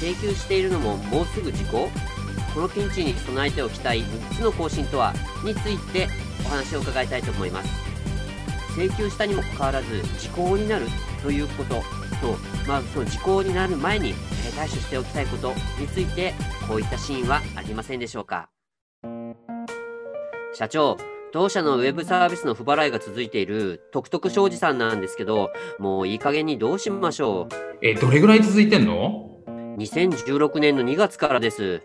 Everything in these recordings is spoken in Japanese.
請求しているのももうすぐ時効。このピンチに備えておきたい3つの更新とはについてお話を伺いたいと思います。請求したにもかかわらず時効になるということと、まあ、その時効になる前に対処しておきたいことについてこういったシーンはありませんでしょうか。社長当社のウェブサービスの不払いが続いている徳徳商事さんなんですけどもういい加減にどうしましょう。えどれぐらい続いてんの？2016年の2月からです。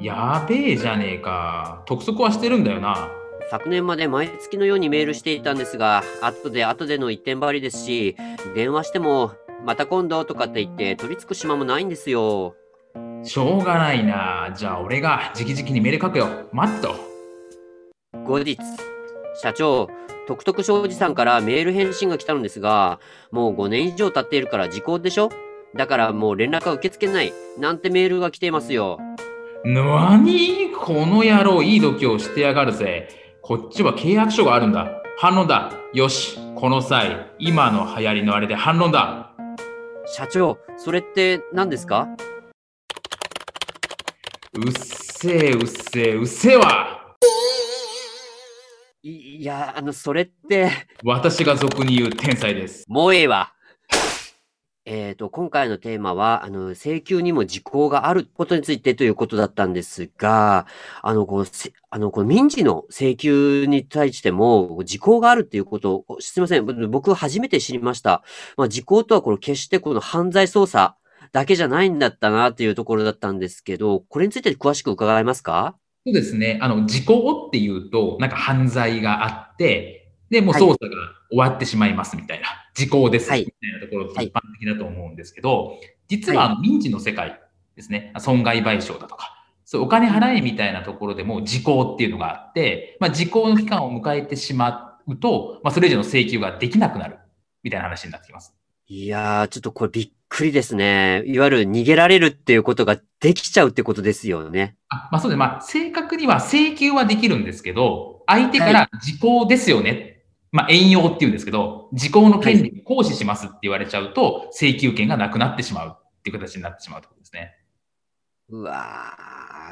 やべえじゃねえか。督促はしてるんだよな。昨年まで毎月のようにメールしていたんですが後で後での一点張りですし電話してもまた今度とかって言って取り付く島もないんですよ。しょうがないな。じゃあ俺が直々にメール書くよ。待っと。後日社長徳徳商事さんからメール返信が来たのですがもう5年以上経っているから時効でしょ？だからもう連絡は受け付けない。なんてメールが来ていますよ。なにこの野郎いい度胸してやがるぜ。こっちは契約書があるんだ。反論だ。よし。この際、今の流行りのあれで反論だ。社長、それって何ですか？うっせえ、うっせえ、うっせえわいや、あの、それって。私が俗に言う天才です。もうええわ。えっ、ー、と、今回のテーマは、あの、請求にも時効があることについてということだったんですが、あの、この、あの、この民事の請求に対しても、時効があるっていうことを、すみません、僕初めて知りました。まあ、時効とはこれ決してこの犯罪捜査だけじゃないんだったなっていうところだったんですけど、これについて詳しく伺えますか？そうですね。あの、時効っていうと、なんか犯罪があって、で、もう捜査が終わってしまいますみたいな。はい時効です、みたいなところが一般的だと思うんですけど、実はあの民事の世界ですね、損害賠償だとか、そうお金払えみたいなところでも時効っていうのがあって、まあ、時効の期間を迎えてしまうと、まあ、それ以上の請求ができなくなるみたいな話になってきます。いやー、ちょっとこれびっくりですね。いわゆる逃げられるっていうことができちゃうってことですよね。あまあそうです。まあ正確には請求はできるんですけど、相手から時効ですよねまあ、遠用っていうんですけど、時効の権利を行使しますって言われちゃうと、請求権がなくなってしまうっていう形になってしまうところですね。うわ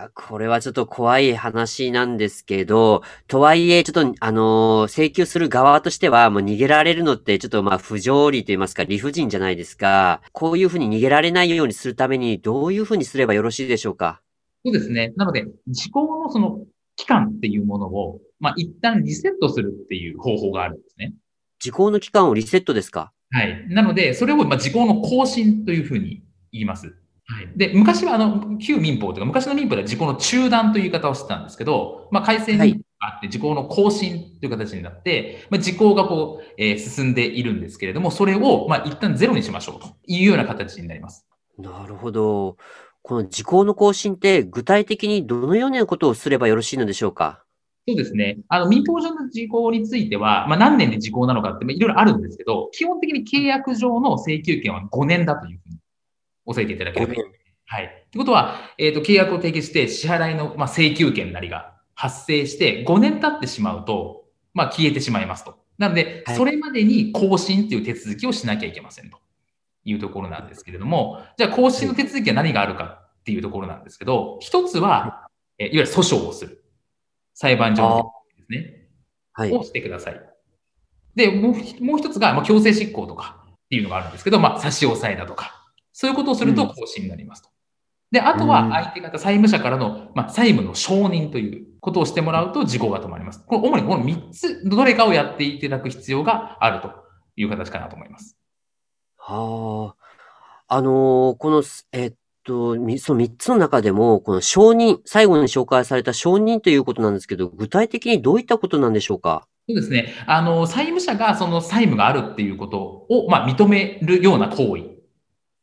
ー、これはちょっと怖い話なんですけど、とはいえ、ちょっと、あのー、請求する側としては、もう逃げられるのって、ちょっとまあ、不条理と言いますか、理不尽じゃないですか。こういうふうに逃げられないようにするために、どういうふうにすればよろしいでしょうか？そうですね。なので、時効のその期間っていうものを、まあ、一旦リセットするっていう方法があるんですね。時効の期間をリセットですか？はい。なので、それを、まあ、時効の更新というふうに言います。はい。で、昔は、あの、旧民法というか、昔の民法では時効の中断という言い方をしてたんですけど、まあ、改正にあって、時効の更新という形になって、まあ、時効がこう、えー、進んでいるんですけれども、それを、まあ、一旦ゼロにしましょうというような形になります。なるほど。この時効の更新って具体的にどのようなことをすればよろしいのでしょうか？そうですね。あの、民法上の時効については、まあ、何年で時効なのかって、まあ、いろいろあるんですけど、基本的に契約上の請求権は5年だというふうに押さえていただければいい。はい。ってことは、えっ、ー、と、契約を締結して支払いの、まあ、請求権なりが発生して5年経ってしまうと、まあ、消えてしまいますと。なので、それまでに更新っていう手続きをしなきゃいけませんというところなんですけれども、じゃあ更新の手続きは何があるかっていうところなんですけど、一つは、えいわゆる訴訟をする。裁判所ですね。はい。をしてください。で、もうもう一つが、まあ、強制執行とかっていうのがあるんですけど、まあ、差し押さえだとか、そういうことをすると更新になりますと。で、あとは相手方、債務者からの、まあ、債務の承認ということをしてもらうと時効が止まります。これ主にこの3つ、どれかをやっていただく必要があるという形かなと思います。はあ。あのー、この、えっと、その3つの中でも、この承認、最後に紹介された承認ということなんですけど、具体的にどういったことなんでしょうか？そうですね。あの、債務者がその債務があるっていうことを、まあ、認めるような行為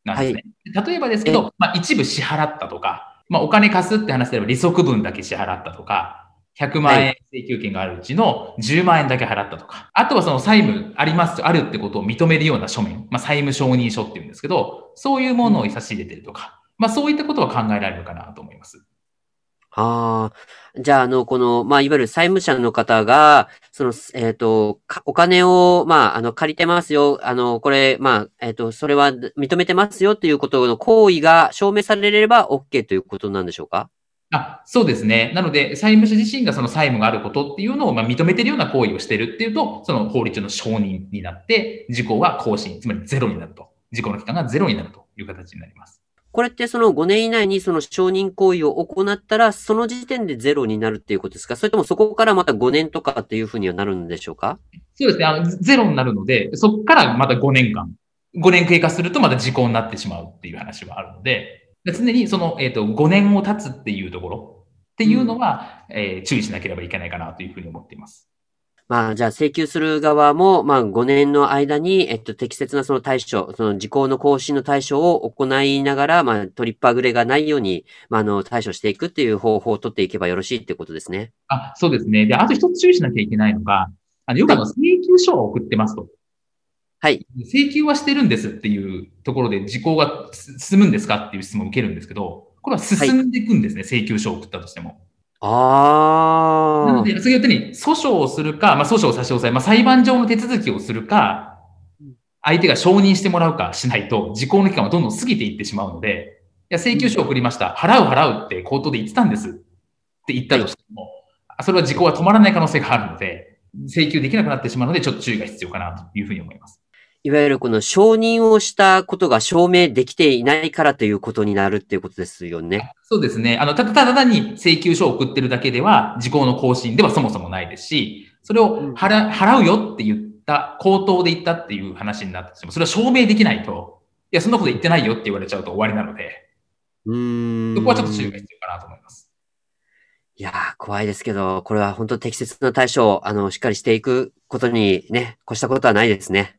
なんですね。例えばですけど、まあ、一部支払ったとか、まあ、お金貸すって話であれば利息分だけ支払ったとか、100万円請求権があるうちの10万円だけ払ったとか、あとはその債務あります、あるってことを認めるような書面、まあ、債務承認書っていうんですけど、そういうものを差し入れてるとか、まあ、そういったことは考えられるかなと思います。ああ。じゃあ、あの、この、まあ、いわゆる債務者の方が、その、えっ、ー、と、お金を、まあ、あの、借りてますよ。あの、これ、まあ、えっ、ー、と、それは認めてますよっていうことの行為が証明されれば OK ということなんでしょうか？あそうですね。なので、債務者自身がその債務があることっていうのを、まあ、認めてるような行為をしてるっていうと、その法律の承認になって、事項は更新、つまりゼロになると。事項の期間がゼロになるという形になります。これってその5年以内にその承認行為を行ったら、その時点でゼロになるっていうことですか？それともそこからまた5年とかっていうふうにはなるんでしょうか？そうですね。あの、ゼロになるので、そこからまた5年間、5年経過するとまた時効になってしまうっていう話はあるので、常にその、えっ、ー、と、5年を経つっていうところっていうのは、うん、えー、注意しなければいけないかなというふうに思っています。まあ、じゃあ請求する側も、まあ、5年の間に、えっと、適切なその対処、その時効の更新の対処を行いながら、まあ、トリッパーグレがないように、まあ、あの、対処していくっていう方法を取っていけばよろしいってことですね。あ、そうですね。で、あと一つ注意しなきゃいけないのが、あの、よくあの、請求書を送ってますと。はい。請求はしてるんですっていうところで、時効が進むんですかっていう質問を受けるんですけど、これは進んでいくんですね、はい、請求書を送ったとしても。ああ。なので、先ほど言ったように、訴訟をするか、まあ、訴訟を差し押さえ、まあ、裁判上の手続きをするか、相手が承認してもらうかしないと、時効の期間はどんどん過ぎていってしまうので、いや、請求書を送りました。払う払うって口頭で言ってたんですって言ったとしても、それは時効は止まらない可能性があるので、請求できなくなってしまうので、ちょっと注意が必要かなというふうに思います。いわゆるこの承認をしたことが証明できていないからということになるっていうことですよね。そうですね。あの、ただただ単に請求書を送ってるだけでは、時効の更新ではそもそもないですし、それを払,、払うよって言った、口頭で言ったっていう話になっても、それは証明できないと、いや、そんなこと言ってないよって言われちゃうと終わりなので、うん。そこはちょっと注意が必要かなと思います。いやー、怖いですけど、これは本当適切な対処を、あの、しっかりしていくことにね、越したことはないですね。